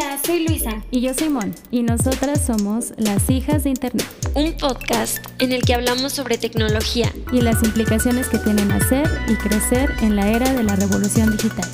Hola, soy Luisa. Y yo soy Mon. Y nosotras somos las hijas de Internet. Un podcast en el que hablamos sobre tecnología. Y las implicaciones que tienen hacer y crecer en la era de la revolución digital.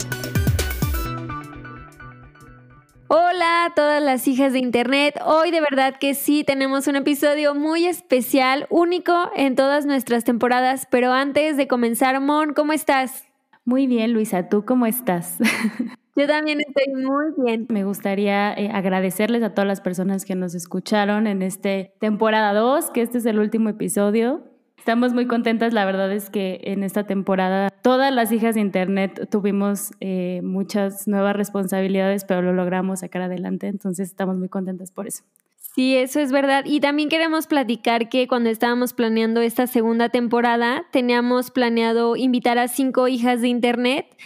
Hola a todas las hijas de Internet. Hoy de verdad que sí tenemos un episodio muy especial, único en todas nuestras temporadas. Pero antes de comenzar, Mon, ¿cómo estás? Muy bien, Luisa. ¿Tú cómo estás? Yo también estoy muy bien. Me gustaría eh, agradecerles a todas las personas que nos escucharon en este temporada 2, que este es el último episodio. Estamos muy contentas, la verdad es que en esta temporada todas las hijas de Internet tuvimos eh, muchas nuevas responsabilidades, pero lo logramos sacar adelante, entonces estamos muy contentas por eso. Sí, eso es verdad. Y también queremos platicar que cuando estábamos planeando esta segunda temporada, teníamos planeado invitar a cinco hijas de Internet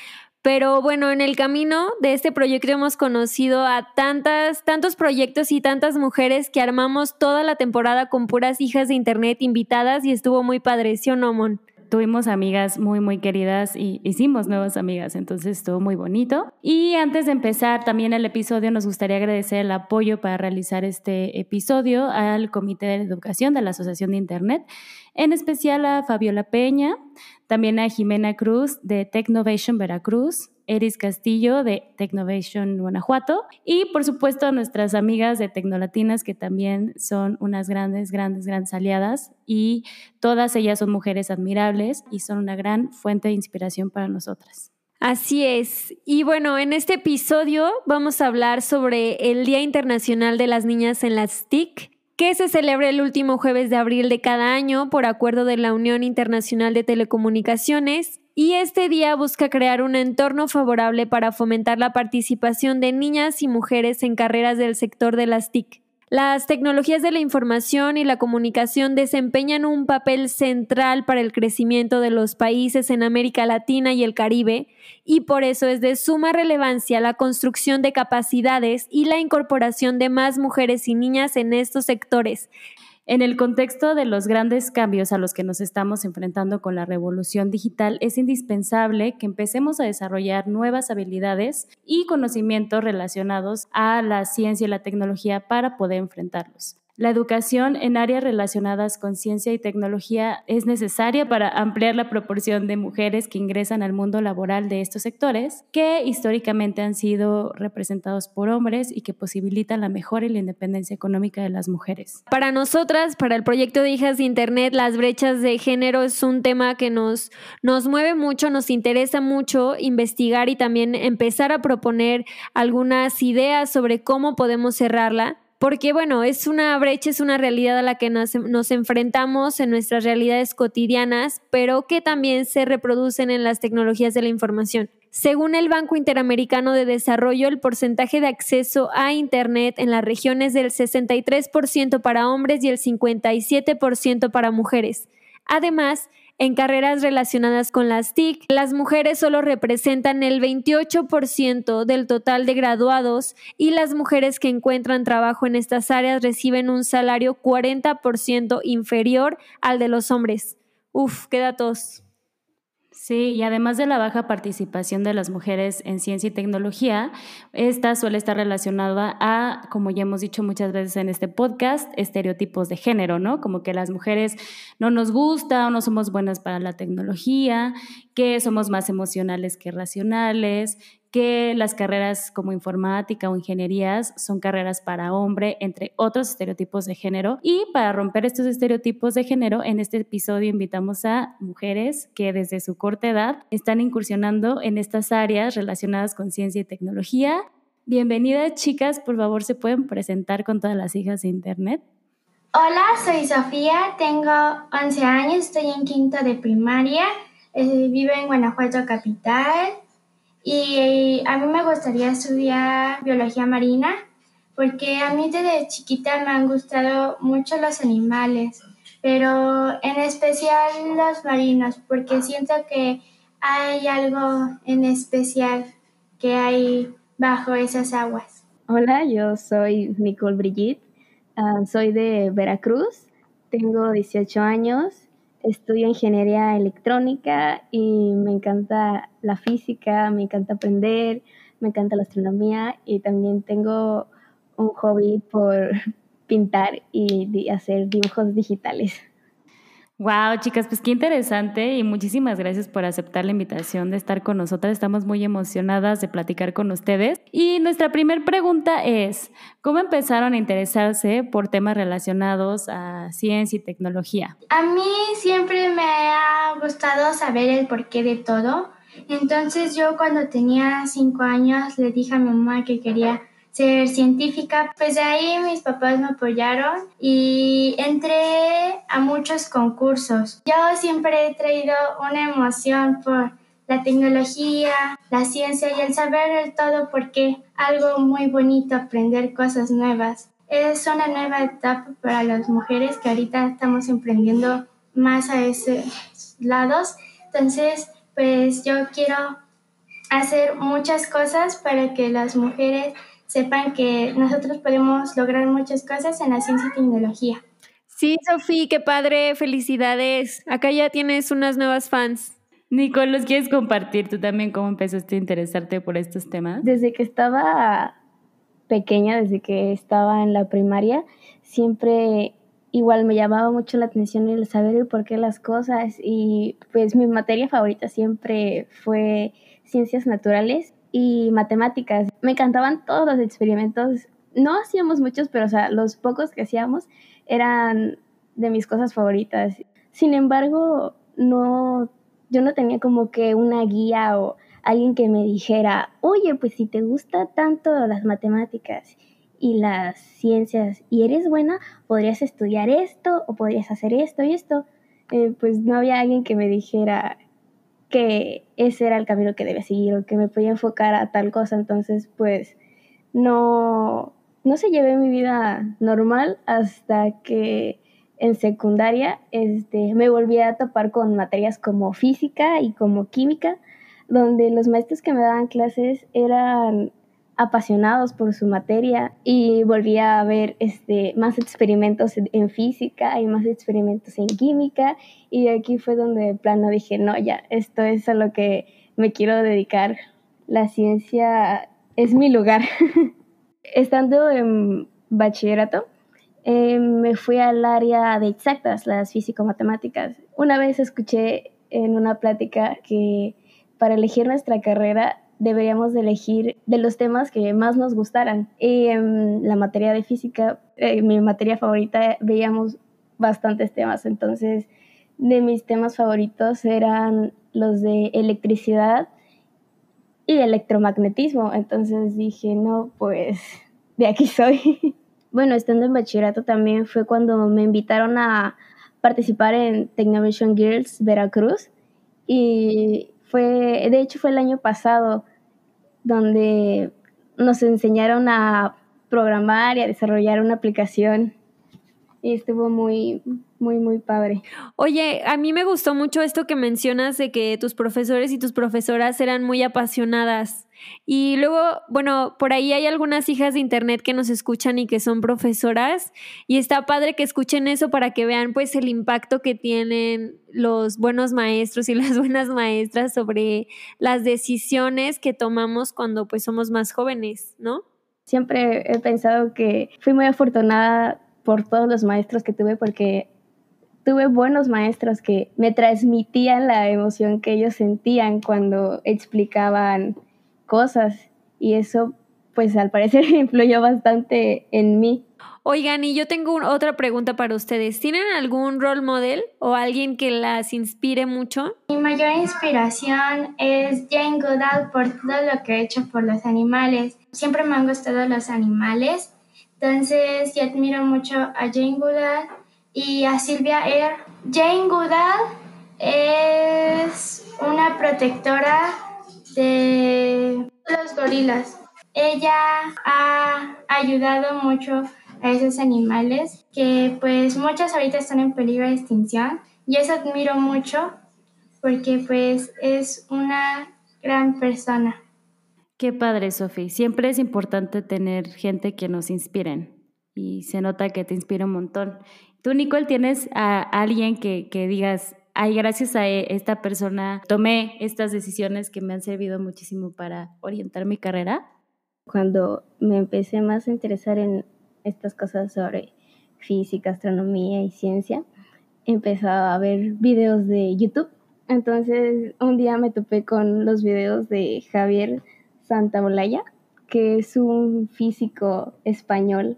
pero bueno, en el camino de este proyecto hemos conocido a tantas, tantos proyectos y tantas mujeres que armamos toda la temporada con puras hijas de internet invitadas y estuvo muy padre, ¿sí o no, Mon? Tuvimos amigas muy, muy queridas y hicimos nuevas amigas, entonces estuvo muy bonito. Y antes de empezar también el episodio, nos gustaría agradecer el apoyo para realizar este episodio al Comité de Educación de la Asociación de Internet, en especial a Fabiola Peña, también a Jimena Cruz de Technovation Veracruz, Eris Castillo de Technovation Guanajuato y por supuesto a nuestras amigas de Tecnolatinas que también son unas grandes, grandes, grandes aliadas y todas ellas son mujeres admirables y son una gran fuente de inspiración para nosotras. Así es. Y bueno, en este episodio vamos a hablar sobre el Día Internacional de las Niñas en las TIC, que se celebra el último jueves de abril de cada año por acuerdo de la Unión Internacional de Telecomunicaciones y este día busca crear un entorno favorable para fomentar la participación de niñas y mujeres en carreras del sector de las TIC. Las tecnologías de la información y la comunicación desempeñan un papel central para el crecimiento de los países en América Latina y el Caribe, y por eso es de suma relevancia la construcción de capacidades y la incorporación de más mujeres y niñas en estos sectores. En el contexto de los grandes cambios a los que nos estamos enfrentando con la revolución digital, es indispensable que empecemos a desarrollar nuevas habilidades y conocimientos relacionados a la ciencia y la tecnología para poder enfrentarlos. La educación en áreas relacionadas con ciencia y tecnología es necesaria para ampliar la proporción de mujeres que ingresan al mundo laboral de estos sectores, que históricamente han sido representados por hombres y que posibilitan la mejora y la independencia económica de las mujeres. Para nosotras, para el proyecto de Hijas de Internet, las brechas de género es un tema que nos, nos mueve mucho, nos interesa mucho investigar y también empezar a proponer algunas ideas sobre cómo podemos cerrarla porque bueno, es una brecha, es una realidad a la que nos, enfrentamos en nuestras realidades cotidianas, pero que también se reproducen en las tecnologías de la información. Según el Banco Interamericano de Desarrollo, el porcentaje de acceso a Internet en la región es del 63% para hombres y el 57% para mujeres. Además, en carreras relacionadas con las TIC, las mujeres solo representan el 28% del total de graduados y las mujeres que encuentran trabajo en estas áreas reciben un salario 40% inferior al de los hombres. Uf, qué datos. Sí, y además de la baja participación de las mujeres en ciencia y tecnología, esta suele estar relacionada a, como ya hemos dicho muchas veces en este podcast, estereotipos de género, ¿no? Como que las mujeres no nos gusta o no somos buenas para la tecnología, que somos más emocionales que racionales, que las carreras como informática o ingenierías son carreras para hombre, entre otros estereotipos de género. Y para romper estos estereotipos de género, en este episodio invitamos a mujeres que desde su corta edad están incursionando en estas áreas relacionadas con ciencia y tecnología. Bienvenidas chicas, por favor se pueden presentar con todas las hijas de Internet. Hola, soy Sofía, tengo 11 años, estoy en quinto de primaria, eh, vivo en Guanajuato Capital. Y a mí me gustaría estudiar biología marina porque a mí desde chiquita me han gustado mucho los animales, pero en especial los marinos porque siento que hay algo en especial que hay bajo esas aguas. Hola, yo soy Nicole Brigitte, ah, soy de Veracruz, tengo 18 años estudio ingeniería electrónica y me encanta la física, me encanta aprender me encanta la astronomía y también tengo un hobby por pintar y hacer dibujos digitales. Wow, chicas, pues qué interesante y muchísimas gracias por aceptar la invitación de estar con nosotras. Estamos muy emocionadas de platicar con ustedes. Y nuestra primera pregunta es, ¿cómo empezaron a interesarse por temas relacionados a ciencia y tecnología? A mí siempre me ha gustado saber el porqué de todo. Entonces yo cuando tenía cinco años le dije a mi mamá que quería ser científica, pues de ahí mis papás me apoyaron y entré a muchos concursos. Yo siempre he traído una emoción por la tecnología, la ciencia y el saber el todo porque algo muy bonito aprender cosas nuevas. Es una nueva etapa para las mujeres que ahorita estamos emprendiendo más a esos lados. Entonces, pues yo quiero hacer muchas cosas para que las mujeres sepan que nosotros podemos lograr muchas cosas en la ciencia y tecnología. Sí, Sofía, qué padre, felicidades. Acá ya tienes unas nuevas fans. Nicole, ¿los quieres compartir tú también cómo empezaste a interesarte por estos temas? Desde que estaba pequeña, desde que estaba en la primaria, siempre igual me llamaba mucho la atención el saber el por qué las cosas y pues mi materia favorita siempre fue ciencias naturales y matemáticas. Me encantaban todos los experimentos. No hacíamos muchos, pero o sea, los pocos que hacíamos eran de mis cosas favoritas. Sin embargo, no, yo no tenía como que una guía o alguien que me dijera, oye, pues si te gusta tanto las matemáticas y las ciencias y eres buena, podrías estudiar esto o podrías hacer esto y esto. Eh, pues no había alguien que me dijera, que ese era el camino que debía seguir o que me podía enfocar a tal cosa. Entonces, pues no, no se llevé mi vida normal hasta que en secundaria este, me volví a topar con materias como física y como química, donde los maestros que me daban clases eran apasionados por su materia y volví a ver este, más experimentos en, física y más experimentos en química y aquí fue donde de plano dije, no, ya, esto es a lo que me quiero dedicar. La ciencia es mi lugar. Estando en bachillerato, eh, me fui al área de exactas, las físico-matemáticas. Una vez escuché en una plática que para elegir nuestra carrera deberíamos de elegir de los temas que más nos gustaran. Y en la materia de física, eh, mi materia favorita, veíamos bastantes temas. Entonces, de mis temas favoritos eran los de electricidad y electromagnetismo. Entonces dije, no, pues de aquí soy. bueno, estando en bachillerato también fue cuando me invitaron a participar en Technovation Girls Veracruz. Y fue, de hecho fue el año pasado donde nos enseñaron a programar y a desarrollar una aplicación y estuvo muy, muy, muy padre. Oye, a mí me gustó mucho esto que mencionas de que tus profesores y tus profesoras eran muy apasionadas. Y luego, bueno, por ahí hay algunas hijas de internet que nos escuchan y que son profesoras y está padre que escuchen eso para que vean pues el impacto que tienen los buenos maestros y las buenas maestras sobre las decisiones que tomamos cuando pues somos más jóvenes, ¿no? Siempre he pensado que fui muy afortunada por todos los maestros que tuve porque tuve buenos maestros que me transmitían la emoción que ellos sentían cuando explicaban cosas y eso pues al parecer influyó bastante en mí. Oigan, y yo tengo otra pregunta para ustedes. ¿Tienen algún role model o alguien que las inspire mucho? Mi mayor inspiración es Jane Goodall por todo lo que ha hecho por los animales. Siempre me han gustado los animales, entonces yo admiro mucho a Jane Goodall y a Silvia Air. Jane Goodall es una protectora de los gorilas. Ella ha ayudado mucho a esos animales que pues muchos ahorita están en peligro de extinción y eso admiro mucho porque pues es una gran persona. Qué padre, Sofi. Siempre es importante tener gente que nos inspiren y se nota que te inspira un montón. Tú, Nicole, tienes a alguien que, que digas, ay, gracias a e, esta persona tomé estas decisiones que me han servido muchísimo para orientar mi carrera? Cuando me empecé más a interesar en estas cosas sobre física, astronomía y ciencia, empezaba a ver videos de YouTube. Entonces un día me topé con los videos de Javier Santaolalla, que es un físico español.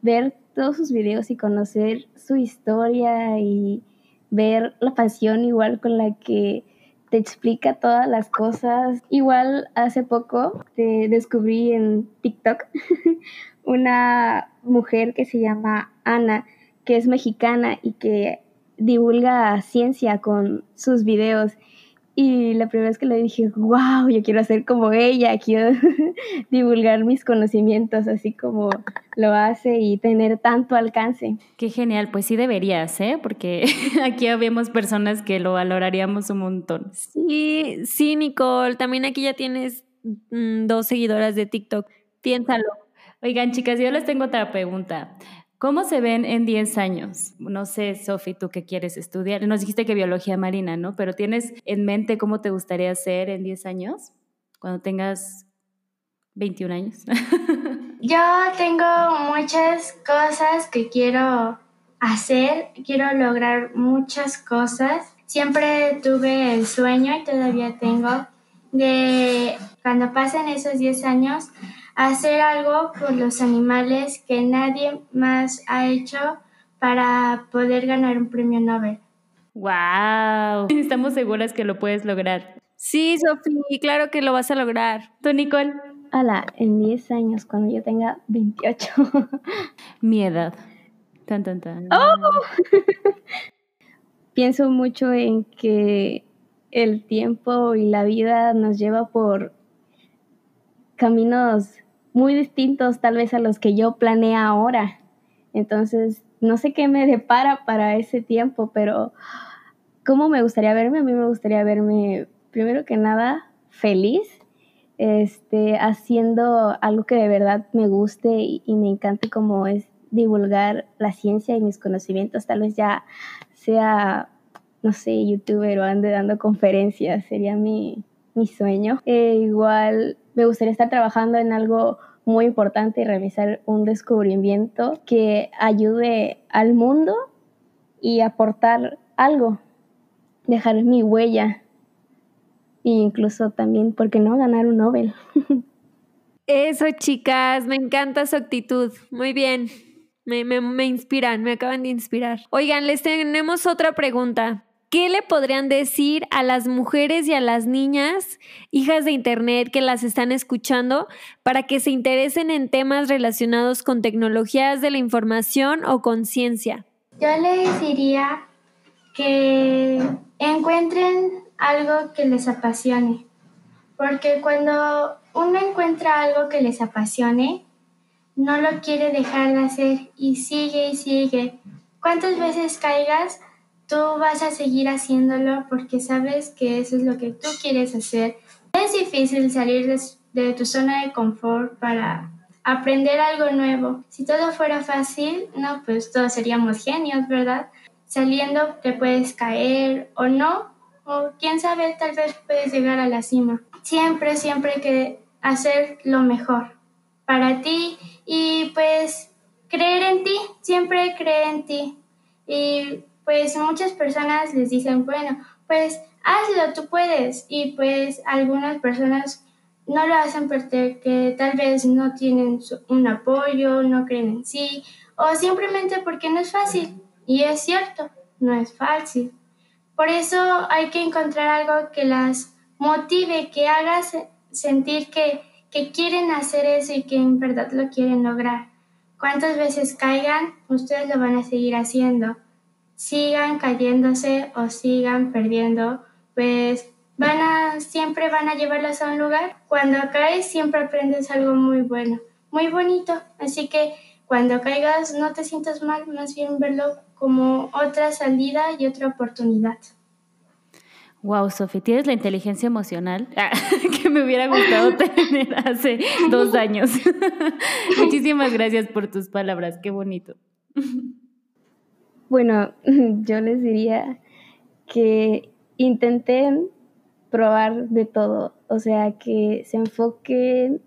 Ver todos sus videos y conocer su historia y ver la pasión igual con la que te explica todas las cosas. Igual hace poco te descubrí en TikTok una mujer que se llama Ana, que es mexicana y que divulga ciencia con sus videos. Y la primera vez que le dije, wow, yo quiero hacer como ella, quiero divulgar mis conocimientos así como lo hace y tener tanto alcance. Qué genial, pues sí deberías, ¿eh? Porque aquí habemos personas que lo valoraríamos un montón. Sí, sí, Nicole, también aquí ya tienes mm, dos seguidoras de TikTok. Piénsalo. Oigan, chicas, yo les tengo otra pregunta. ¿Cómo se ven en 10 años? No sé, Sofi, tú qué quieres estudiar. Nos dijiste que biología marina, ¿no? Pero ¿tienes en mente cómo te gustaría ser en 10 años? Cuando tengas 21 años. Yo tengo muchas cosas que quiero hacer, quiero lograr muchas cosas. Siempre tuve el sueño y todavía tengo de cuando pasen esos 10 años hacer algo por los animales que nadie más ha hecho para poder ganar un premio Nobel. ¡Wow! Estamos seguras que lo puedes lograr. Sí, Sofía, claro que lo vas a lograr. ¿Tú, Nicole? Hola, en 10 años, cuando yo tenga 28. Mi edad. Tan, tan, tan. ¡Oh! Pienso mucho en que el tiempo y la vida nos lleva por caminos muy distintos tal vez a los que yo planeé ahora. Entonces, no sé qué me depara para ese tiempo, pero ¿cómo me gustaría verme? A mí me gustaría verme, primero que nada, feliz, este, haciendo algo que de verdad me guste y, y me encante como es divulgar la ciencia y mis conocimientos. Tal vez ya sea, no sé, youtuber o ande dando conferencias, sería mi, mi sueño. E igual me gustaría estar trabajando en algo muy importante y realizar un descubrimiento que ayude al mundo y aportar algo, dejar mi huella e incluso también, ¿por qué no ganar un Nobel? Eso, chicas, me encanta su actitud. Muy bien, me, me, me inspiran, me acaban de inspirar. Oigan, les tenemos otra pregunta. ¿Qué le podrían decir a las mujeres y a las niñas, hijas de Internet, que las están escuchando, para que se interesen en temas relacionados con tecnologías de la información o con ciencia? Yo les diría que encuentren algo que les apasione, porque cuando uno encuentra algo que les apasione, no lo quiere dejar de hacer y sigue y sigue. ¿Cuántas veces caigas? Tú vas a seguir haciéndolo porque sabes que eso es lo que tú quieres hacer. Es difícil salir de, tu zona de confort para aprender algo nuevo. Si todo fuera fácil, no, pues todos seríamos genios, ¿verdad? Saliendo te puedes caer o no, o quién sabe, tal vez puedes llegar a la cima. Siempre, siempre que hacer lo mejor para ti y pues creer en ti, siempre creer en ti. Y pues muchas personas les dicen, bueno, pues hazlo, tú puedes. Y pues algunas personas no lo hacen porque tal vez no tienen un apoyo, no creen en sí, o simplemente porque no es fácil. Y es cierto, no es fácil. Por eso hay que encontrar algo que las motive, que haga sentir que, que quieren hacer eso y que en verdad lo quieren lograr. Cuántas veces caigan, ustedes lo van a seguir haciendo sigan cayéndose o sigan perdiendo, pues van a, siempre van a llevarlos a un lugar. Cuando caes siempre aprendes algo muy bueno, muy bonito. Así que cuando caigas no te sientas mal, más bien verlo como otra salida y otra oportunidad. Wow, Sofi, tienes la inteligencia emocional ah, que me hubiera gustado tener hace dos años. Muchísimas gracias por tus palabras, qué bonito. Bueno, yo les diría que intenten probar de todo, o sea, que se enfoquen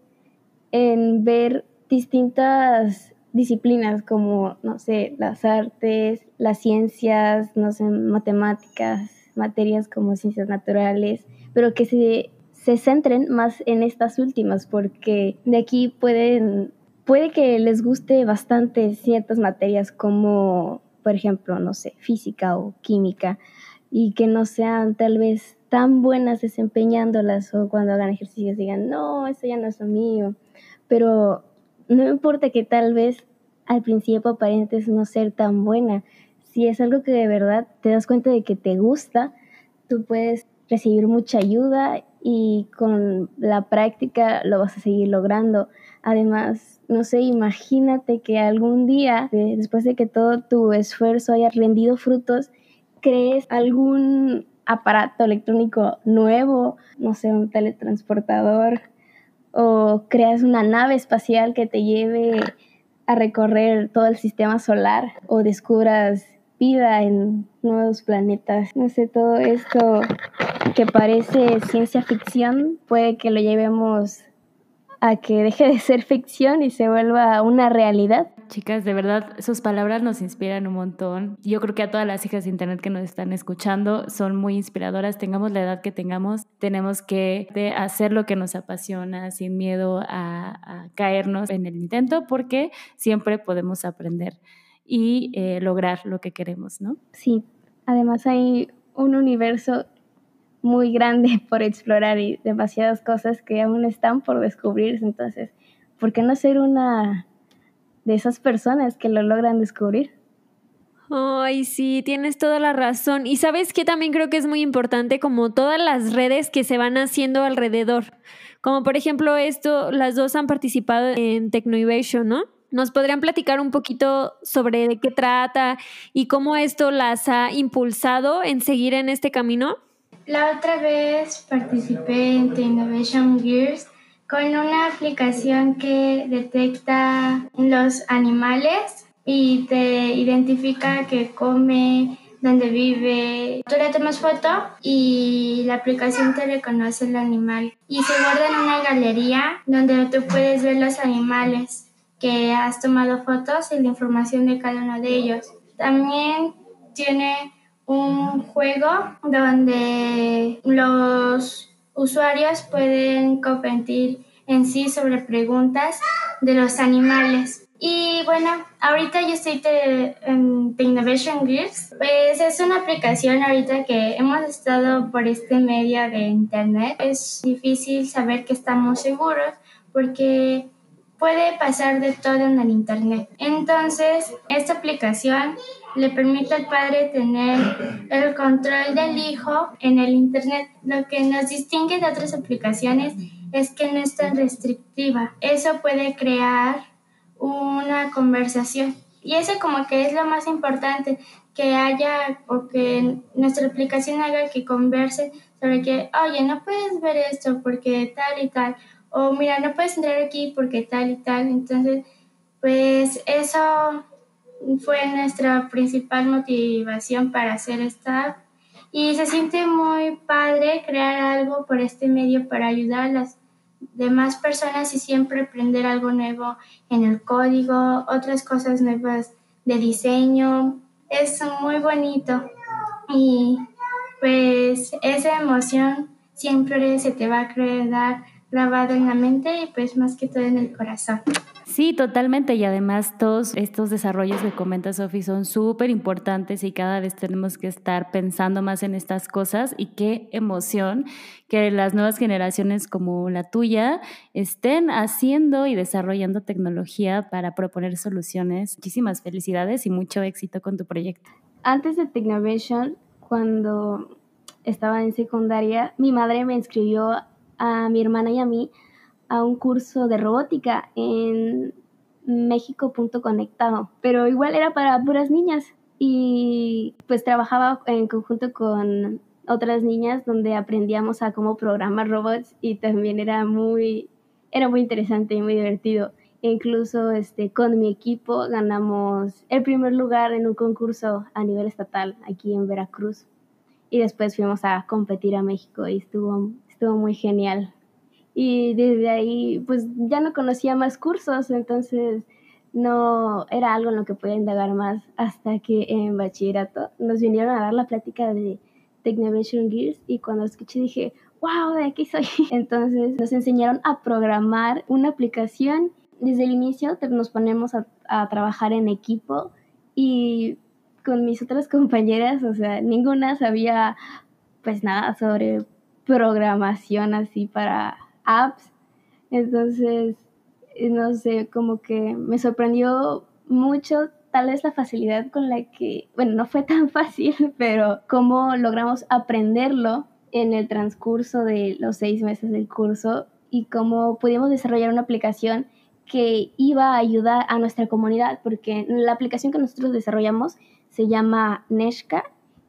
en ver distintas disciplinas como, no sé, las artes, las ciencias, no sé, matemáticas, materias como ciencias naturales, pero que se, se centren más en estas últimas, porque de aquí pueden, puede que les guste bastante ciertas materias como, por ejemplo, no sé, física o química, y que no sean tal vez tan buenas desempeñándolas o cuando hagan ejercicios digan, no, eso ya no es lo mío. Pero no importa que tal vez al principio aparentes no ser tan buena, si es algo que de verdad te das cuenta de que te gusta, tú puedes recibir mucha ayuda y con la práctica lo vas a seguir logrando. Además, no sé, imagínate que algún día, después de que todo tu esfuerzo haya rendido frutos, crees algún aparato electrónico nuevo, no sé, un teletransportador, o creas una nave espacial que te lleve a recorrer todo el sistema solar, o descubras vida en nuevos planetas. No sé, todo esto que parece ciencia ficción puede que lo llevemos a que deje de ser ficción y se vuelva una realidad. Chicas, de verdad, sus palabras nos inspiran un montón. Yo creo que a todas las hijas de Internet que nos están escuchando son muy inspiradoras. Tengamos la edad que tengamos, tenemos que hacer lo que nos apasiona sin miedo a, caernos en el intento porque siempre podemos aprender y eh, lograr lo que queremos, ¿no? Sí, además hay un universo muy grande por explorar y demasiadas cosas que aún están por descubrirse. Entonces, ¿por qué no ser una de esas personas que lo logran descubrir? Ay, sí, tienes toda la razón. Y sabes que también creo que es muy importante como todas las redes que se van haciendo alrededor. Como por ejemplo esto, las dos han participado en Technoivation, ¿no? ¿Nos podrían platicar un poquito sobre de qué trata y cómo esto las ha impulsado en seguir en este camino? La otra vez participé en The Innovation Gears con una aplicación que detecta los animales y te identifica que come, dónde vive. Tú le tomas foto y la aplicación te reconoce el animal y se guarda en una galería donde tú puedes ver los animales que has tomado fotos y la información de cada uno de ellos. También tiene un juego donde los usuarios pueden competir en sí sobre preguntas de los animales. Y bueno, ahorita yo estoy en The Innovation Gears. Pues es una aplicación ahorita que hemos estado por este medio de internet. Es difícil saber que estamos seguros porque puede pasar de todo en el internet. Entonces, esta aplicación le permite al padre tener el control del hijo en el Internet. Lo que nos distingue de otras aplicaciones es que no es tan restrictiva. Eso puede crear una conversación. Y eso como que es lo más importante, que haya o que nuestra aplicación haga que converse sobre que, oye, no puedes ver esto porque tal y tal, o mira, no puedes entrar aquí porque tal y tal. Entonces, pues eso fue nuestra principal motivación para hacer esta y se siente muy padre crear algo por este medio para ayudar a las demás personas y siempre aprender algo nuevo en el código, otras cosas nuevas de diseño. Es muy bonito y pues esa emoción siempre se te va a quedar grabada en la mente y pues más que todo en el corazón. Sí, totalmente. Y además todos estos desarrollos que comenta Sofi son súper importantes y cada vez tenemos que estar pensando más en estas cosas y qué emoción que las nuevas generaciones como la tuya estén haciendo y desarrollando tecnología para proponer soluciones. Muchísimas felicidades y mucho éxito con tu proyecto. Antes de Technovation, cuando estaba en secundaria, mi madre me inscribió a mi hermana y a mí a un curso de robótica en México.conectado, pero igual era para puras niñas y pues trabajaba en conjunto con otras niñas donde aprendíamos a cómo programar robots y también era muy era muy interesante y muy divertido. E incluso este con mi equipo ganamos el primer lugar en un concurso a nivel estatal aquí en Veracruz. y después fuimos a competir a México y estuvo, estuvo muy genial. Y desde ahí, pues ya no conocía más cursos, entonces no era algo en lo que podía indagar más hasta que en bachillerato nos vinieron a dar la plática de Technovation Gears y cuando escuché dije, wow, de aquí soy. Entonces nos enseñaron a programar una aplicación. Desde el inicio nos ponemos a, a trabajar en equipo y con mis otras compañeras, o sea, ninguna sabía pues nada sobre programación así para apps. Entonces, no sé, como que me sorprendió mucho tal vez la facilidad con la que, bueno, no fue tan fácil, pero cómo logramos aprenderlo en el transcurso de los seis meses del curso y cómo pudimos desarrollar una aplicación que iba a ayudar a nuestra comunidad, porque la aplicación que nosotros desarrollamos se llama Neshka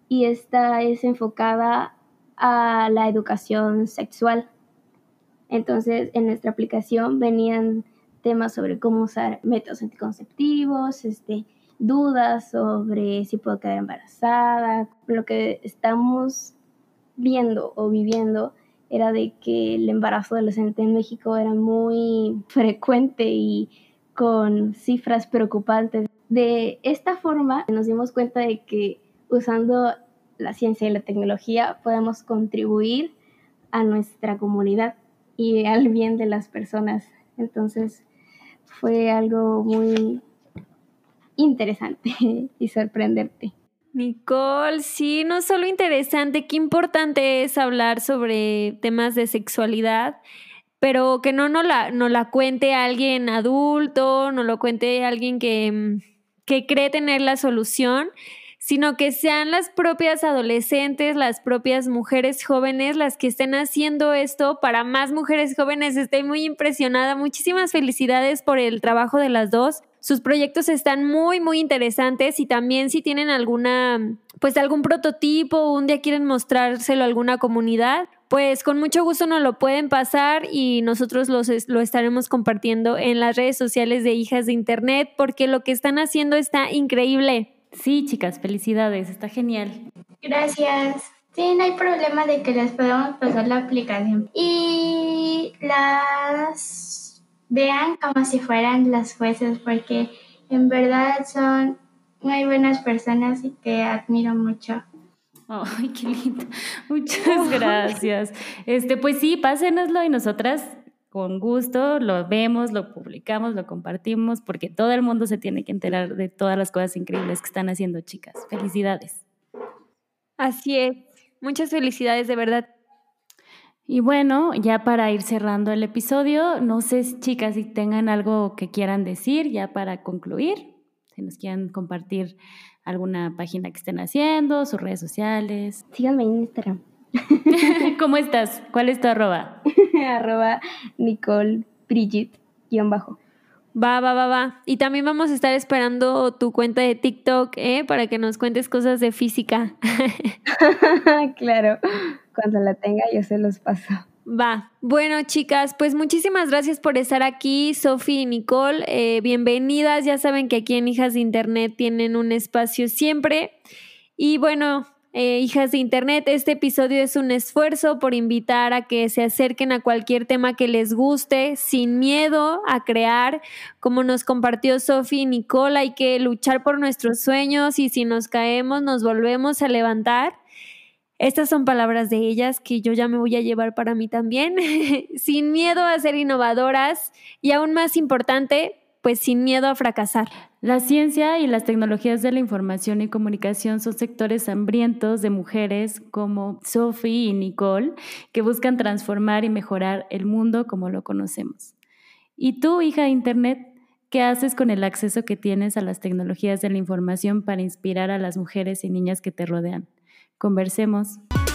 y esta es enfocada a la educación sexual. Entonces, en nuestra aplicación venían temas sobre cómo usar métodos anticonceptivos, este, dudas sobre si puedo quedar embarazada. Lo que estamos viendo o viviendo era de que el embarazo adolescente en México era muy frecuente y con cifras preocupantes. De esta forma nos dimos cuenta de que usando la ciencia y la tecnología podemos contribuir a nuestra comunidad y al bien de las personas. Entonces fue algo muy interesante y sorprenderte. Nicole, sí, no solo interesante, qué importante es hablar sobre temas de sexualidad, pero que no nos la, no la cuente alguien adulto, no lo cuente alguien que, que cree tener la solución, sino que sean las propias adolescentes, las propias mujeres jóvenes las que estén haciendo esto para más mujeres jóvenes. Estoy muy impresionada. Muchísimas felicidades por el trabajo de las dos. Sus proyectos están muy, muy interesantes y también si tienen alguna, pues algún prototipo, un día quieren mostrárselo a alguna comunidad, pues con mucho gusto nos lo pueden pasar y nosotros los, lo estaremos compartiendo en las redes sociales de Hijas de Internet porque lo que están haciendo está increíble. Sí, chicas, felicidades, está genial. Gracias. Sí, no hay problema de que les podamos pasar la aplicación. Y las vean como si fueran las jueces, porque en verdad son muy buenas personas y que admiro mucho. Ay, qué lindo. Muchas gracias. Este, pues sí, pásenoslo y nosotras con gusto lo vemos, lo publicamos, lo compartimos, porque todo el mundo se tiene que enterar de todas las cosas increíbles que están haciendo, chicas. Felicidades. Así es. Muchas felicidades, de verdad. Y bueno, ya para ir cerrando el episodio, no sé, chicas, si tengan algo que quieran decir ya para concluir, si nos quieran compartir alguna página que estén haciendo, sus redes sociales. Síganme en Instagram. ¿Cómo estás? ¿Cuál es tu arroba? arroba Nicole Brigitte, guion bajo. Va, va, va, va. Y también vamos a estar esperando tu cuenta de TikTok, ¿eh? Para que nos cuentes cosas de física. claro. Cuando la tenga yo se los paso. Va. Bueno, chicas, pues muchísimas gracias por estar aquí, Sofi y Nicole. Eh, bienvenidas. Ya saben que aquí en Hijas de Internet tienen un espacio siempre. Y bueno, eh, hijas de Internet, este episodio es un esfuerzo por invitar a que se acerquen a cualquier tema que les guste, sin miedo a crear, como nos compartió Sofi y Nicole, hay que luchar por nuestros sueños y si nos caemos nos volvemos a levantar. Estas son palabras de ellas que yo ya me voy a llevar para mí también, sin miedo a ser innovadoras y aún más importante, pues sin miedo a fracasar. La ciencia y las tecnologías de la información y comunicación son sectores hambrientos de mujeres como Sophie y Nicole que buscan transformar y mejorar el mundo como lo conocemos. ¿Y tú, hija de Internet, qué haces con el acceso que tienes a las tecnologías de la información para inspirar a las mujeres y niñas que te rodean? Conversemos.